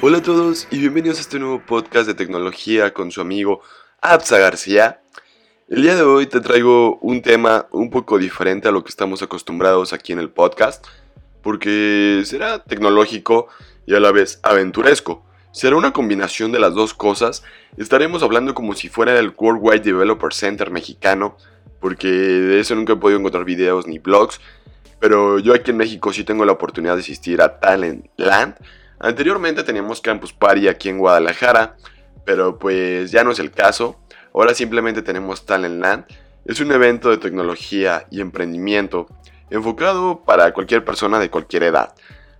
Hola a todos y bienvenidos a este nuevo podcast de tecnología con su amigo Absa García. El día de hoy te traigo un tema un poco diferente a lo que estamos acostumbrados aquí en el podcast, porque será tecnológico y a la vez aventuresco. Será una combinación de las dos cosas. Estaremos hablando como si fuera el Worldwide Developer Center mexicano, porque de eso nunca he podido encontrar videos ni blogs, pero yo aquí en México sí tengo la oportunidad de asistir a Talent Land Anteriormente teníamos Campus Party aquí en Guadalajara, pero pues ya no es el caso. Ahora simplemente tenemos Talent Land. Es un evento de tecnología y emprendimiento enfocado para cualquier persona de cualquier edad.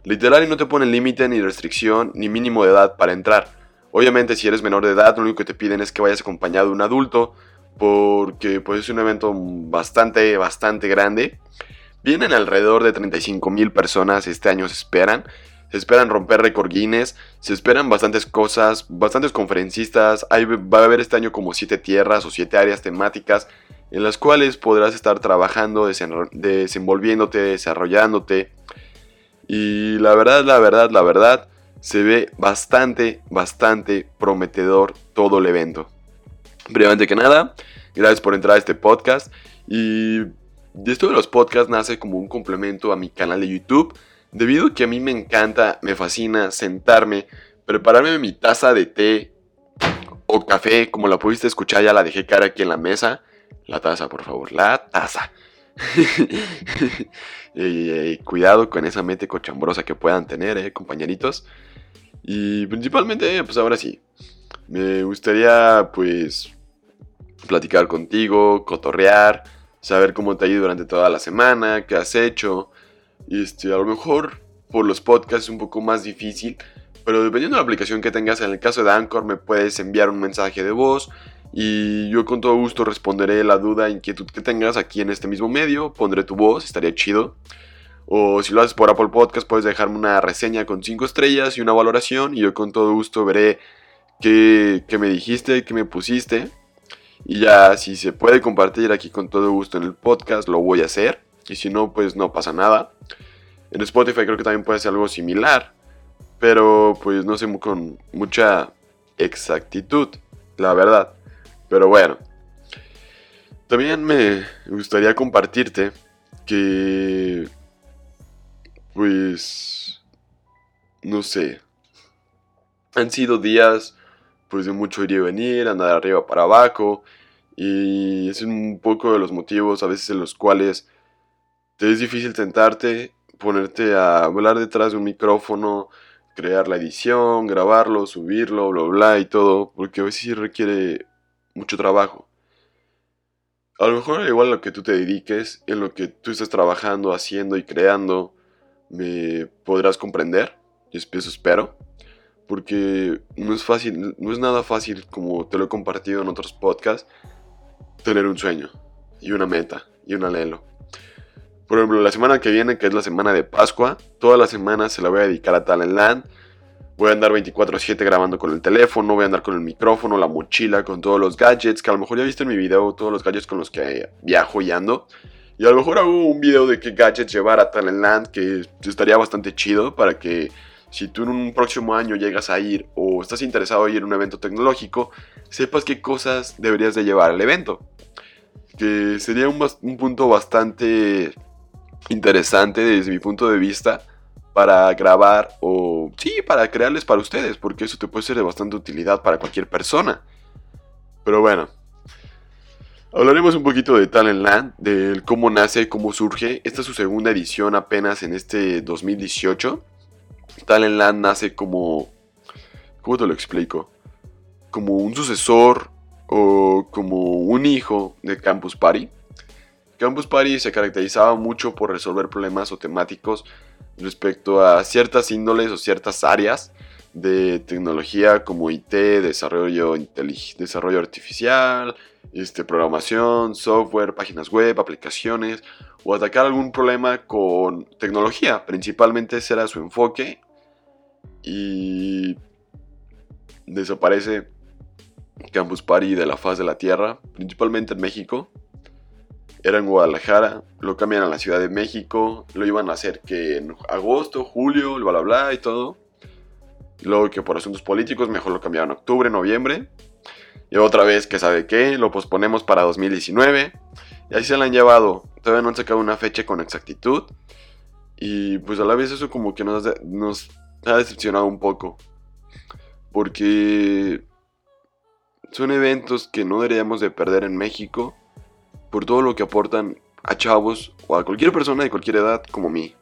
Literal y no te ponen límite ni restricción ni mínimo de edad para entrar. Obviamente si eres menor de edad lo único que te piden es que vayas acompañado de un adulto porque pues es un evento bastante bastante grande. Vienen alrededor de 35 mil personas este año se esperan se esperan romper récord Guinness, se esperan bastantes cosas, bastantes conferencistas, va a haber este año como siete tierras o siete áreas temáticas en las cuales podrás estar trabajando, desenvolviéndote, desarrollándote. Y la verdad, la verdad, la verdad, se ve bastante, bastante prometedor todo el evento. Primeramente que nada, gracias por entrar a este podcast. Y esto de los podcasts nace como un complemento a mi canal de YouTube Debido a que a mí me encanta, me fascina sentarme, prepararme mi taza de té o café, como la pudiste escuchar, ya la dejé cara aquí en la mesa. La taza, por favor, la taza. y, cuidado con esa mente cochambrosa que puedan tener, eh, compañeritos. Y principalmente, pues ahora sí, me gustaría, pues, platicar contigo, cotorrear, saber cómo te ha ido durante toda la semana, qué has hecho, este, a lo mejor por los podcasts es un poco más difícil, pero dependiendo de la aplicación que tengas, en el caso de Anchor me puedes enviar un mensaje de voz y yo con todo gusto responderé la duda, inquietud que tengas aquí en este mismo medio, pondré tu voz, estaría chido. O si lo haces por Apple Podcast, puedes dejarme una reseña con 5 estrellas y una valoración y yo con todo gusto veré qué, qué me dijiste, qué me pusiste. Y ya si se puede compartir aquí con todo gusto en el podcast, lo voy a hacer. Y si no, pues no pasa nada. En Spotify creo que también puede ser algo similar. Pero pues no sé con mucha exactitud, la verdad. Pero bueno. También me gustaría compartirte que... Pues... No sé. Han sido días pues de mucho ir y venir, andar arriba para abajo. Y es un poco de los motivos a veces en los cuales te es difícil sentarte, ponerte a hablar detrás de un micrófono, crear la edición, grabarlo, subirlo, bla, bla y todo, porque a veces sí requiere mucho trabajo. A lo mejor igual lo que tú te dediques, en lo que tú estás trabajando, haciendo y creando, me podrás comprender, y eso espero, porque no es fácil, no es nada fácil como te lo he compartido en otros podcasts, tener un sueño y una meta y un anhelo. Por ejemplo, la semana que viene, que es la semana de Pascua, toda la semana se la voy a dedicar a Talent Land. Voy a andar 24/7 grabando con el teléfono, voy a andar con el micrófono, la mochila, con todos los gadgets, que a lo mejor ya viste en mi video todos los gadgets con los que viajo y ando. Y a lo mejor hago un video de qué gadgets llevar a Talent Land, que estaría bastante chido para que si tú en un próximo año llegas a ir o estás interesado en ir a un evento tecnológico, sepas qué cosas deberías de llevar al evento. Que sería un punto bastante interesante desde mi punto de vista para grabar o sí, para crearles para ustedes, porque eso te puede ser de bastante utilidad para cualquier persona. Pero bueno, hablaremos un poquito de Talent Land, del cómo nace, cómo surge. Esta es su segunda edición apenas en este 2018. Talent Land nace como... ¿Cómo te lo explico? Como un sucesor o como un hijo de Campus Party. Campus Party se caracterizaba mucho por resolver problemas o temáticos respecto a ciertas índoles o ciertas áreas de tecnología como IT, desarrollo, desarrollo artificial, este, programación, software, páginas web, aplicaciones o atacar algún problema con tecnología. Principalmente ese era su enfoque y desaparece Campus Party de la faz de la Tierra, principalmente en México era en Guadalajara, lo cambian a la Ciudad de México, lo iban a hacer que en agosto, julio, bla bla bla y todo. Luego que por asuntos políticos mejor lo cambiaron a octubre, noviembre. Y otra vez que sabe qué, lo posponemos para 2019. Y así se la han llevado. Todavía no han sacado una fecha con exactitud. Y pues a la vez eso como que nos, nos ha decepcionado un poco. Porque son eventos que no deberíamos de perder en México. Por todo lo que aportan a chavos o a cualquier persona de cualquier edad como mí.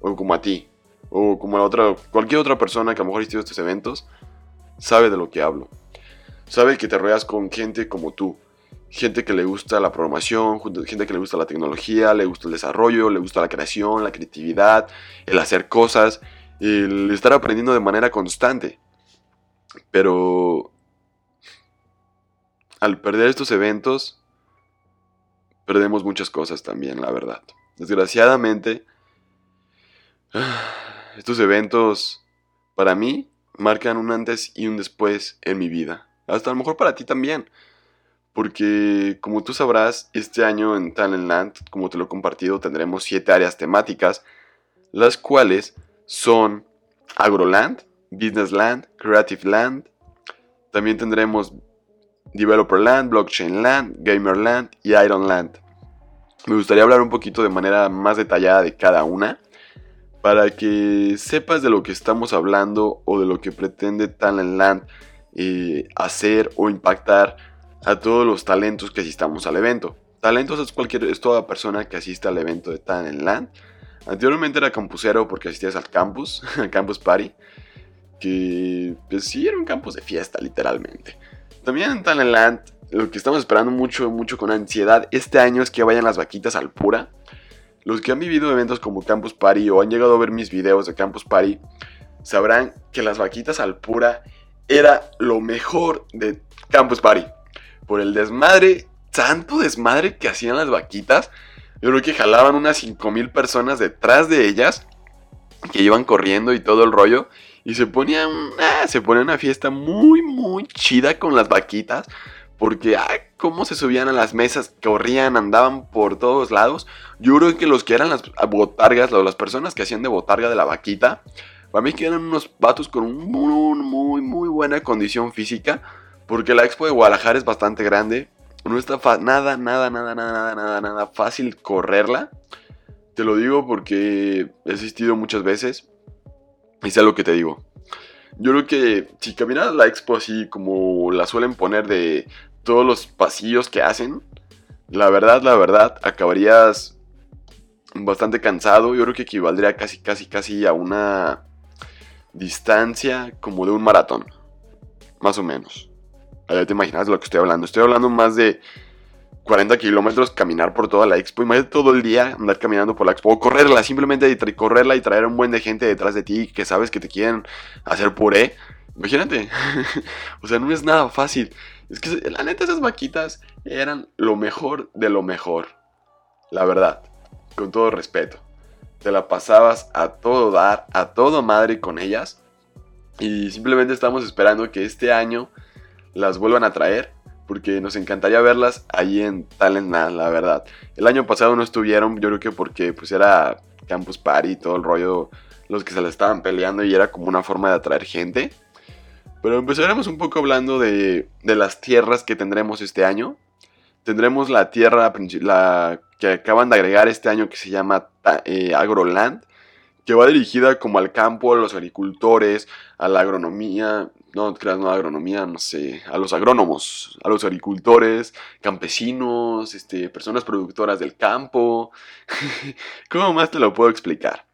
O como a ti. O como a otra, cualquier otra persona que a lo mejor ha estos eventos. Sabe de lo que hablo. Sabe que te rodeas con gente como tú gente que le gusta la programación, gente que le gusta la tecnología, le gusta el desarrollo, le gusta la creación, la creatividad, el hacer cosas, el estar aprendiendo de manera constante. Pero al perder estos eventos, perdemos muchas cosas también, la verdad. Desgraciadamente, estos eventos para mí marcan un antes y un después en mi vida. Hasta a lo mejor para ti también. Porque, como tú sabrás, este año en Talentland, como te lo he compartido, tendremos siete áreas temáticas, las cuales son Agroland, Businessland, Creative Land, también tendremos Developerland, Blockchainland, Gamerland y Ironland. Me gustaría hablar un poquito de manera más detallada de cada una, para que sepas de lo que estamos hablando o de lo que pretende Talentland eh, hacer o impactar a todos los talentos que asistamos al evento. Talentos es cualquier, es toda persona que asista al evento de Talentland. Anteriormente era campusero porque asistías al campus, al campus party, que pues sí era un campus de fiesta literalmente. También en Talentland lo que estamos esperando mucho, mucho con ansiedad este año es que vayan las vaquitas al pura. Los que han vivido eventos como Campus Party o han llegado a ver mis videos de Campus Party sabrán que las vaquitas al pura era lo mejor de Campus Party por el desmadre, tanto desmadre que hacían las vaquitas. Yo creo que jalaban unas 5000 personas detrás de ellas, que iban corriendo y todo el rollo. Y se ponían, ah, se ponía una fiesta muy, muy chida con las vaquitas. Porque, ah, cómo se subían a las mesas, corrían, andaban por todos lados. Yo creo que los que eran las botargas, las personas que hacían de botarga de la vaquita, para mí que eran unos vatos con muy, muy, muy buena condición física. Porque la expo de Guadalajara es bastante grande. No está nada, nada, nada, nada, nada, nada, nada fácil correrla. Te lo digo porque he asistido muchas veces. Y sé lo que te digo. Yo creo que si caminas la expo así como la suelen poner de todos los pasillos que hacen, la verdad, la verdad, acabarías bastante cansado. Yo creo que equivaldría casi, casi, casi a una distancia como de un maratón. Más o menos. Ya te imaginas de lo que estoy hablando. Estoy hablando más de 40 kilómetros caminar por toda la expo. Imagínate todo el día andar caminando por la expo. O correrla, simplemente correrla y traer un buen de gente detrás de ti que sabes que te quieren hacer puré. Imagínate. o sea, no es nada fácil. Es que la neta esas vaquitas eran lo mejor de lo mejor. La verdad. Con todo respeto. Te la pasabas a todo dar, a todo madre con ellas. Y simplemente estamos esperando que este año las vuelvan a traer, porque nos encantaría verlas ahí en Talent la verdad. El año pasado no estuvieron, yo creo que porque pues era Campus Party y todo el rollo, los que se la estaban peleando y era como una forma de atraer gente. Pero empezaremos un poco hablando de, de las tierras que tendremos este año. Tendremos la tierra la que acaban de agregar este año que se llama eh, Agroland, que va dirigida como al campo, a los agricultores, a la agronomía, no creas, no agronomía, no sé, a los agrónomos, a los agricultores, campesinos, este, personas productoras del campo. ¿Cómo más te lo puedo explicar?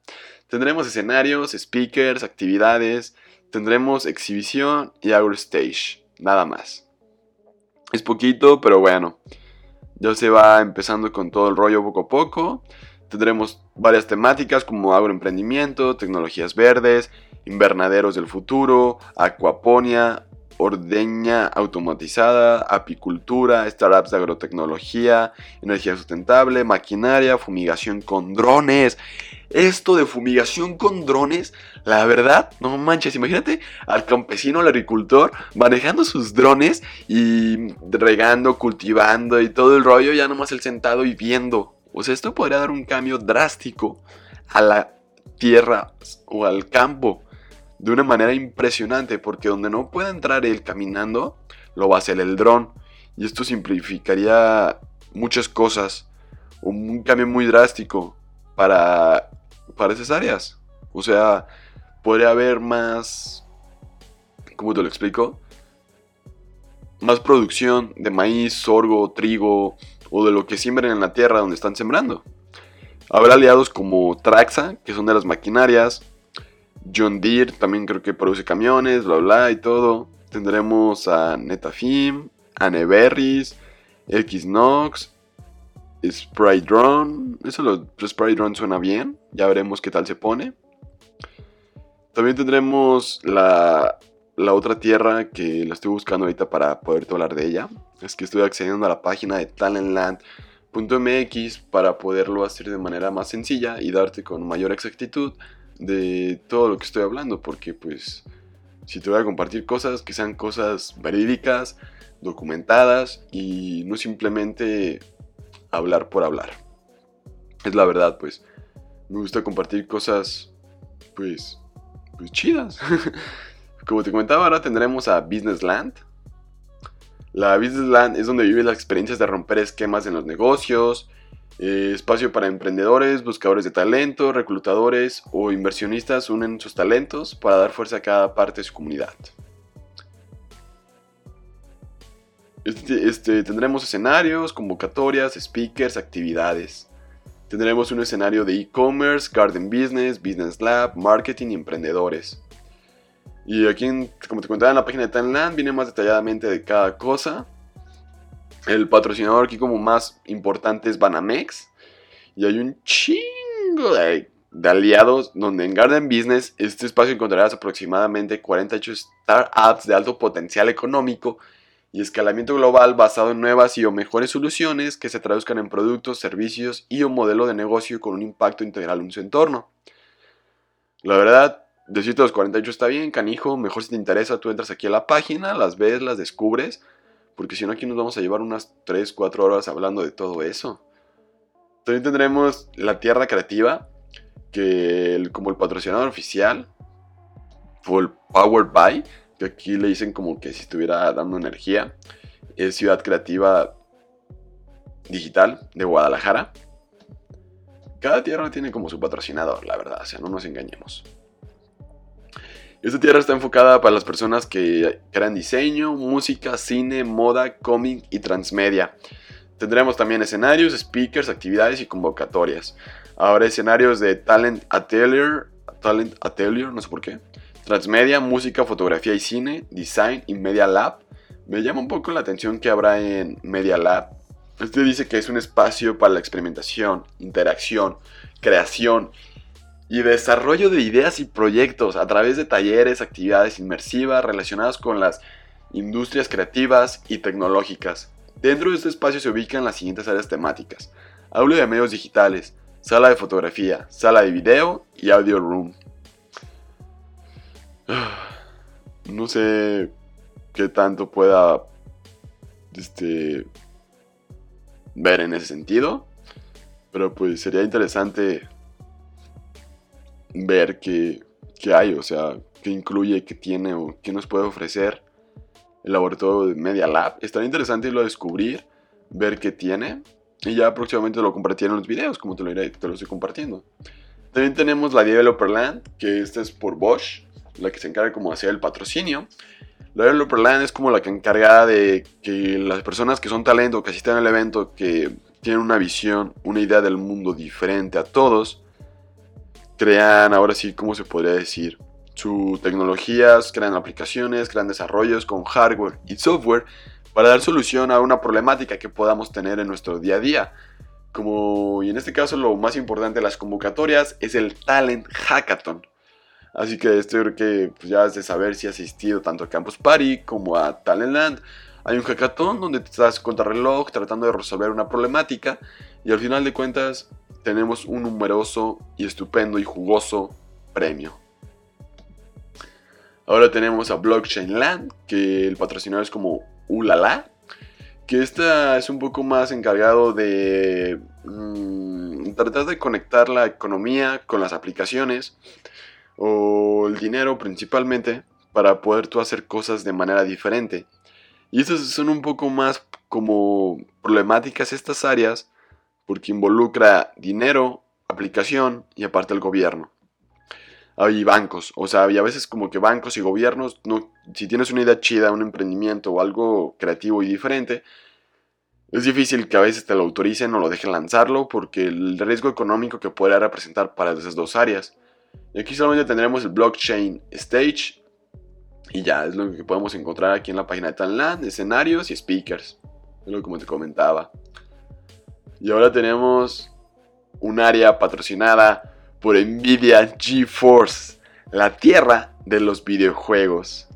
Tendremos escenarios, speakers, actividades, tendremos exhibición y stage, nada más. Es poquito, pero bueno, ya se va empezando con todo el rollo poco a poco. Tendremos varias temáticas como agroemprendimiento, tecnologías verdes, invernaderos del futuro, acuaponia, ordeña automatizada, apicultura, startups de agrotecnología, energía sustentable, maquinaria, fumigación con drones. Esto de fumigación con drones, la verdad, no manches, imagínate al campesino, al agricultor, manejando sus drones y regando, cultivando y todo el rollo, ya nomás el sentado y viendo. O sea, esto podría dar un cambio drástico a la tierra o al campo de una manera impresionante, porque donde no pueda entrar él caminando, lo va a hacer el dron. Y esto simplificaría muchas cosas, un cambio muy drástico para, para esas áreas. O sea, podría haber más, ¿cómo te lo explico? Más producción de maíz, sorgo, trigo o de lo que siembren en la tierra donde están sembrando. Habrá aliados como Traxa, que son de las maquinarias, John Deere también creo que produce camiones, bla bla y todo. Tendremos a Netafim, a Neverris, Xnox, Spray Drone. Eso lo Spray Drone suena bien. Ya veremos qué tal se pone. También tendremos la, la otra tierra que la estoy buscando ahorita para poderte hablar de ella. Es que estoy accediendo a la página de talentland.mx para poderlo hacer de manera más sencilla y darte con mayor exactitud de todo lo que estoy hablando, porque pues si te voy a compartir cosas, que sean cosas verídicas, documentadas y no simplemente hablar por hablar. Es la verdad, pues me gusta compartir cosas pues, pues chidas. Como te comentaba, ahora tendremos a Business Land. La Business Land es donde viven las experiencias de romper esquemas en los negocios, eh, espacio para emprendedores, buscadores de talento, reclutadores o inversionistas unen sus talentos para dar fuerza a cada parte de su comunidad. Este, este, tendremos escenarios, convocatorias, speakers, actividades. Tendremos un escenario de e-commerce, garden business, business lab, marketing y emprendedores. Y aquí, como te contaba en la página de Timeland, viene más detalladamente de cada cosa. El patrocinador aquí como más importante es Banamex. Y hay un chingo de, aliados donde en Garden Business este espacio encontrarás aproximadamente 48 startups de alto potencial económico y escalamiento global basado en nuevas y o mejores soluciones que se traduzcan en productos, servicios y un modelo de negocio con un impacto integral en su entorno. La verdad, decirte los 48 está bien, canijo, mejor si te interesa, tú entras aquí a la página, las ves, las descubres porque si no aquí nos vamos a llevar unas 3, 4 horas hablando de todo eso. También tendremos la Tierra Creativa, que como el patrocinador oficial, o el Power By, que aquí le dicen como que si estuviera dando energía, es Ciudad Creativa Digital de Guadalajara. Cada tierra tiene como su patrocinador, la verdad, o sea, no nos engañemos. Esta tierra está enfocada para las personas que crean diseño, música, cine, moda, cómic y transmedia. Tendremos también escenarios, speakers, actividades y convocatorias. Ahora escenarios de Talent Atelier, Talent Atelier, no sé por qué. Transmedia, música, fotografía y cine, design y Media Lab. Me llama un poco la atención que habrá en Media Lab. Este dice que es un espacio para la experimentación, interacción, creación y desarrollo de ideas y proyectos a través de talleres, actividades inmersivas relacionadas con las industrias creativas y tecnológicas. Dentro de este espacio se ubican las siguientes áreas temáticas. Aula de medios digitales, sala de fotografía, sala de video y audio room. No sé qué tanto pueda este, ver en ese sentido, pero pues sería interesante ver qué, hay, o sea, qué incluye, qué tiene o qué nos puede ofrecer el laboratorio de Media Lab. Estaría interesante irlo a descubrir, ver qué tiene y ya próximamente lo compartiré en los videos, como te lo, iré, te lo estoy compartiendo. También tenemos la Developerland, que esta es por Bosch, la que se encarga como hacer el patrocinio. La Developerland es como la que encarga de que las personas que son talento, que asisten al evento, que tienen una visión, una idea del mundo diferente a todos, crean, ahora sí, ¿cómo se podría decir? Sus tecnologías, crean aplicaciones, crean desarrollos con hardware y software para dar solución a una problemática que podamos tener en nuestro día a día. Como, y en este caso lo más importante de las convocatorias es el Talent Hackathon. Así que esto creo que pues, ya has de saber si has asistido tanto a Campus Party como a Talentland. Hay un hackathon donde te estás contra reloj tratando de resolver una problemática y al final de cuentas tenemos un numeroso y estupendo y jugoso premio. Ahora tenemos a Blockchain Land, que el patrocinador es como Ulala, que esta es un poco más encargado de mm, tratar de conectar la economía con las aplicaciones. o el dinero principalmente para poder tú hacer cosas de manera diferente. Y estas son un poco más como problemáticas estas áreas porque involucra dinero, aplicación y aparte el gobierno. Hay bancos, o sea, y a veces como que bancos y gobiernos, no, si tienes una idea chida, un emprendimiento o algo creativo y diferente, es difícil que a veces te lo autoricen o lo dejen lanzarlo porque el riesgo económico que puede representar para esas dos áreas. Y aquí solamente tendremos el blockchain stage y ya, es lo que podemos encontrar aquí en la página de Tanland, escenarios y speakers. Es lo como te comentaba. Y ahora tenemos un área patrocinada por Nvidia GeForce, la tierra de los videojuegos.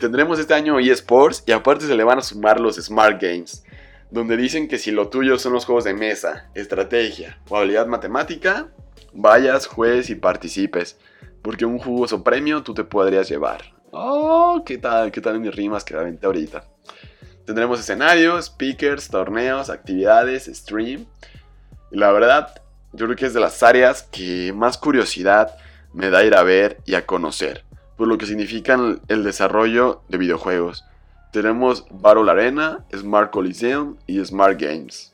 Tendremos este año eSports y aparte se le van a sumar los Smart Games, donde dicen que si lo tuyo son los juegos de mesa, estrategia o habilidad matemática, vayas, juegues y participes. Porque un jugoso premio tú te podrías llevar. Oh, ¿qué tal? ¿Qué tal mis rimas que aventé ahorita? Tendremos escenarios, speakers, torneos, actividades, stream. Y la verdad, yo creo que es de las áreas que más curiosidad me da ir a ver y a conocer. Por lo que significan el desarrollo de videojuegos. Tenemos Battle Arena, Smart Coliseum y Smart Games.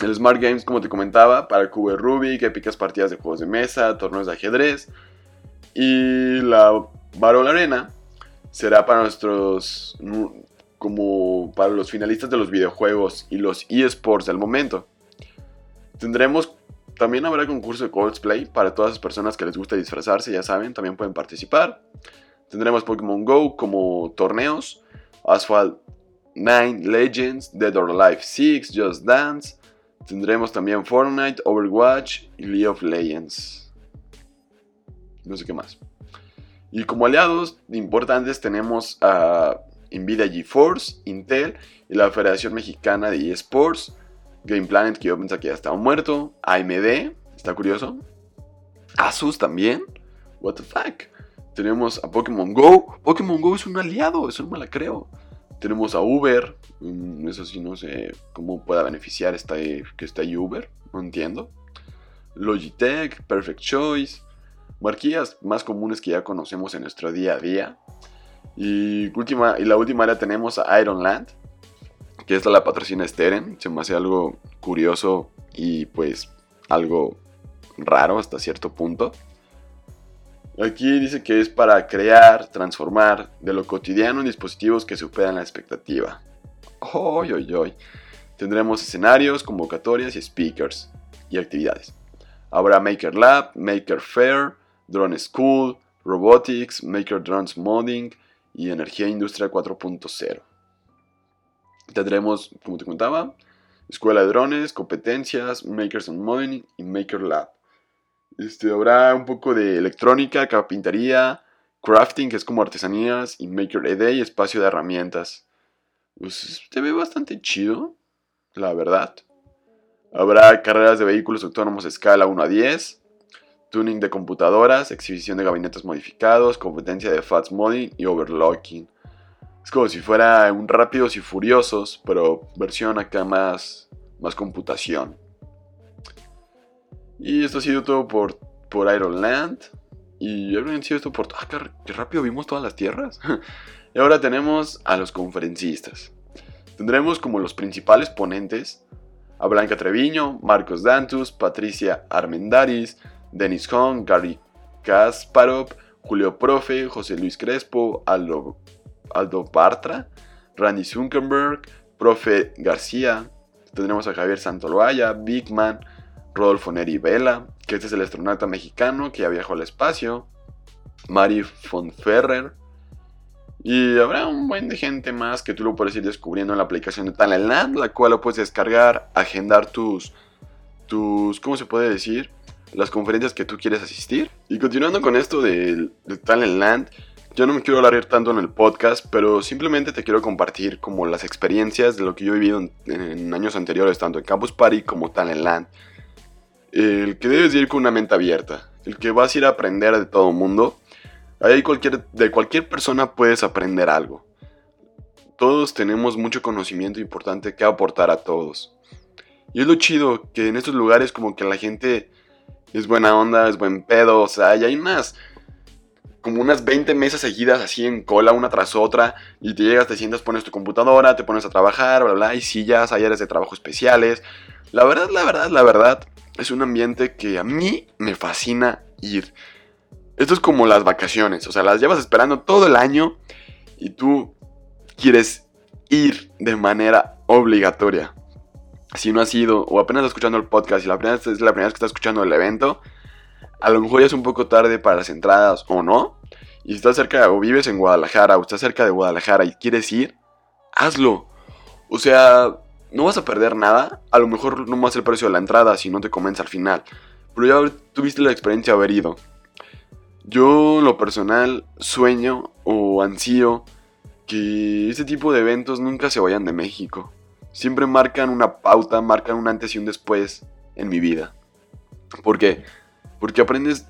El Smart Games, como te comentaba, para cubo Rubik, épicas partidas de juegos de mesa, torneos de ajedrez. Y la Battle Arena será para nuestros. Como para los finalistas de los videojuegos y los eSports del momento. Tendremos. También habrá concurso de cosplay para todas las personas que les gusta disfrazarse, ya saben, también pueden participar. Tendremos Pokémon Go como torneos, Asphalt 9 Legends, Dead or Alive 6, Just Dance, Tendremos también Fortnite, Overwatch y League of Legends. No sé qué más. Y como aliados importantes tenemos a Nvidia GeForce, Intel y la Federación Mexicana de eSports, Game Planet, que yo pensaba que ya estaba muerto, AMD, está curioso, Asus también, what the fuck. Tenemos a Pokémon Go, Pokémon Go es un aliado, eso no me la creo. Tenemos a Uber, mm, eso sí no sé cómo pueda beneficiar esta, que está ahí Uber, no entiendo. Logitech, Perfect Choice, marquillas más comunes que ya conocemos en nuestro día a día. Y, última, y la última área tenemos a Ironland, que es la patrocina Steren. Se me hace algo curioso y pues algo raro hasta cierto punto. Aquí dice que es para crear, transformar de lo cotidiano en dispositivos que superan la expectativa. Hoy, hoy, hoy. Tendremos escenarios, convocatorias y speakers y actividades. Habrá Maker Lab, Maker Fair, Drone School, Robotics, Maker Drones Modding y Energía Industria 4.0. Tendremos, como te contaba, Escuela de Drones, Competencias, Makers and Modding y Maker Lab. Este, habrá un poco de electrónica, carpintería, crafting, que es como artesanías, y Maker ED y espacio de herramientas. Pues se ve bastante chido, la verdad. Habrá carreras de vehículos autónomos a escala 1 a 10, tuning de computadoras, exhibición de gabinetes modificados, competencia de fast modding y overclocking. Es como si fuera un rápidos y furiosos, pero versión acá más, más computación. Y esto ha sido todo por, por Iron Land. Y ha sido esto por... ¡Ah, qué, rápido vimos todas las tierras! y ahora tenemos a los conferencistas. Tendremos como los principales ponentes a Blanca Treviño, Marcos Dantus, Patricia Armendaris, Denis Hong, Gary Kasparov, Julio Profe, José Luis Crespo, Aldo, Aldo Bartra, Randy Zuckerberg, Profe García. Tendremos a Javier Santoloaya, Big Man, Rodolfo Neri Vela, que este es el astronauta mexicano que ya viajó al espacio, Mari von Ferrer, y habrá un buen de gente más que tú lo puedes ir descubriendo en la aplicación de Talentland, la cual lo puedes descargar, agendar tus, tus, ¿cómo se puede decir? Las conferencias que tú quieres asistir. Y continuando con esto de, de Talentland, yo no me quiero alargar tanto en el podcast, pero simplemente te quiero compartir como las experiencias de lo que yo he vivido en, años anteriores, tanto en Campus Party como Talentland el que debes ir con una mente abierta, el que vas a ir a aprender de todo mundo. Ahí cualquier, de cualquier persona puedes aprender algo. Todos tenemos mucho conocimiento importante que aportar a todos. Y es lo chido que en estos lugares como que la gente es buena onda, es buen pedo, o sea, y hay unas como unas 20 mesas seguidas así en cola una tras otra y te llegas, te sientas, pones tu computadora, te pones a trabajar, bla, bla, y sillas, hay áreas de trabajo especiales. La verdad, la verdad, la verdad, es un ambiente que a mí me fascina ir. Esto es como las vacaciones, o sea, las llevas esperando todo el año y tú quieres ir de manera obligatoria. Si no has ido o apenas estás escuchando el podcast y la primera, es la primera vez que estás escuchando el evento, a lo mejor ya es un poco tarde para las entradas o no. Y si estás cerca o vives en Guadalajara o estás cerca de Guadalajara y quieres ir, hazlo. O sea, no vas a perder nada. A lo mejor no más el precio de la entrada si no te convence al final. Pero ya tuviste la experiencia de haber ido. Yo, lo personal, sueño o ansío que este tipo de eventos nunca se vayan de México. Siempre marcan una pauta, marcan un antes y un después en mi vida. ¿Por qué? Porque aprendes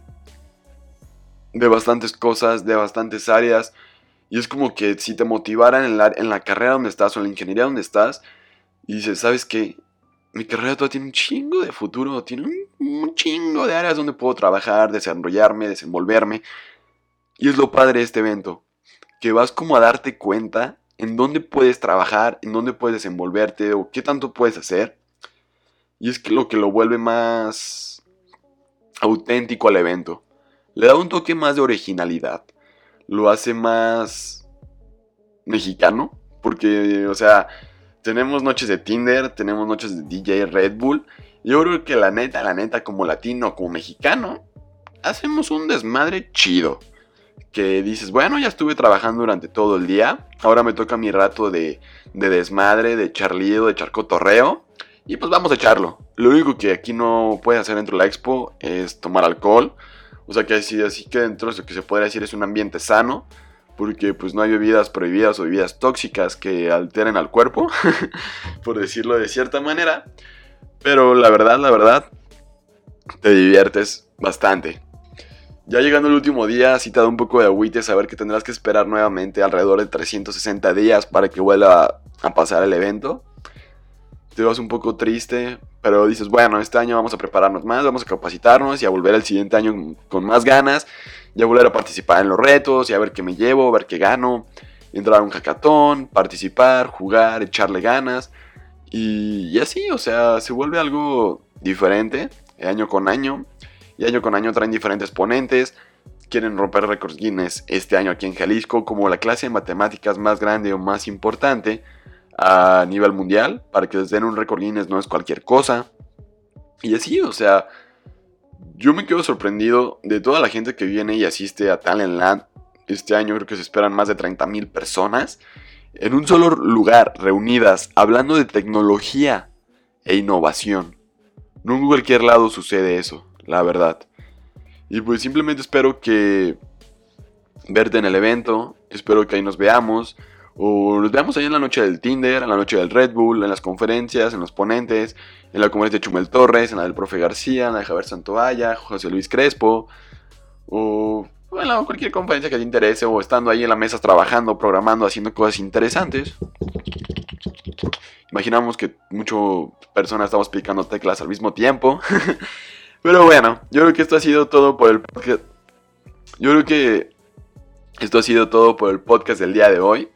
de bastantes cosas, de bastantes áreas. Y es como que si te motivaran en la, en la carrera donde estás o en la ingeniería donde estás, y dices, ¿sabes qué? Mi carrera todavía tiene un chingo de futuro, tiene un, un chingo de áreas donde puedo trabajar, desarrollarme, desenvolverme. Y es lo padre de este evento, que vas como a darte cuenta en dónde puedes trabajar, en dónde puedes desenvolverte o qué tanto puedes hacer. Y es lo que lo vuelve más auténtico al evento. Le da un toque más de originalidad. Lo hace más mexicano. Porque, o sea, tenemos noches de Tinder, tenemos noches de DJ Red Bull. Yo creo que la neta, la neta, como latino, como mexicano, hacemos un desmadre chido. Que dices, bueno, ya estuve trabajando durante todo el día. Ahora me toca mi rato de, de desmadre, de echar de echar cotorreo. Y pues vamos a echarlo. Lo único que aquí no puedes hacer dentro de la expo es tomar alcohol. O sea que así, que dentro de lo que se podría decir es un ambiente sano. Porque pues no hay bebidas prohibidas o bebidas tóxicas que alteren al cuerpo. por decirlo de cierta manera. Pero la verdad, la verdad, te diviertes bastante. Ya llegando el último día, sí te da un poco de agüite saber que tendrás que esperar nuevamente alrededor de 360 días para que vuelva a pasar el evento. Te vas un poco triste, pero dices, bueno, este año vamos a prepararnos más, vamos a capacitarnos y a volver el siguiente año con más ganas, ya volver a participar en los retos y a ver qué me llevo, ver qué gano, entrar a un hackathon, participar, jugar, echarle ganas y, así, o sea, se vuelve algo diferente año con año y año con año traen diferentes ponentes. Quieren romper récords Guinness este año aquí en Jalisco como la clase de matemáticas más grande o más importante a nivel mundial para que les den un récord Guinness no es cualquier cosa. Y así, o sea, yo me quedo sorprendido de toda la gente que viene y asiste a Talentland. Este año creo que se esperan más de 30.000 personas en un solo lugar, reunidas, hablando de tecnología e innovación. No en cualquier lado sucede eso, la verdad. Y pues simplemente espero que verte en el evento, espero que ahí nos veamos. O nos veamos ahí en la noche del Tinder, en la noche del Red Bull, en las conferencias, en los ponentes, en la conferencia de Chumel Torres, en la del profe García, en la de Javier Santoalla, José Luis Crespo, o bueno, cualquier conferencia que te interese, o estando ahí en la mesa trabajando, programando, haciendo cosas interesantes. Imaginamos que muchas personas estamos picando teclas al mismo tiempo. Pero bueno, yo creo que esto ha sido todo por el podcast. Yo creo que esto ha sido todo por el podcast del día de hoy.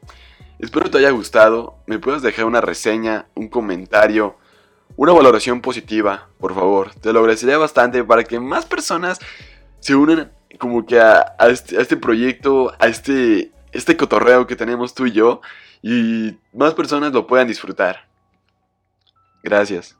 Espero te haya gustado. Me puedes dejar una reseña, un comentario, una valoración positiva, por favor. Te lo agradecería bastante para que más personas se unan como que a, este, este, proyecto, a este, este cotorreo que tenemos tú y yo. Y más personas lo puedan disfrutar. Gracias.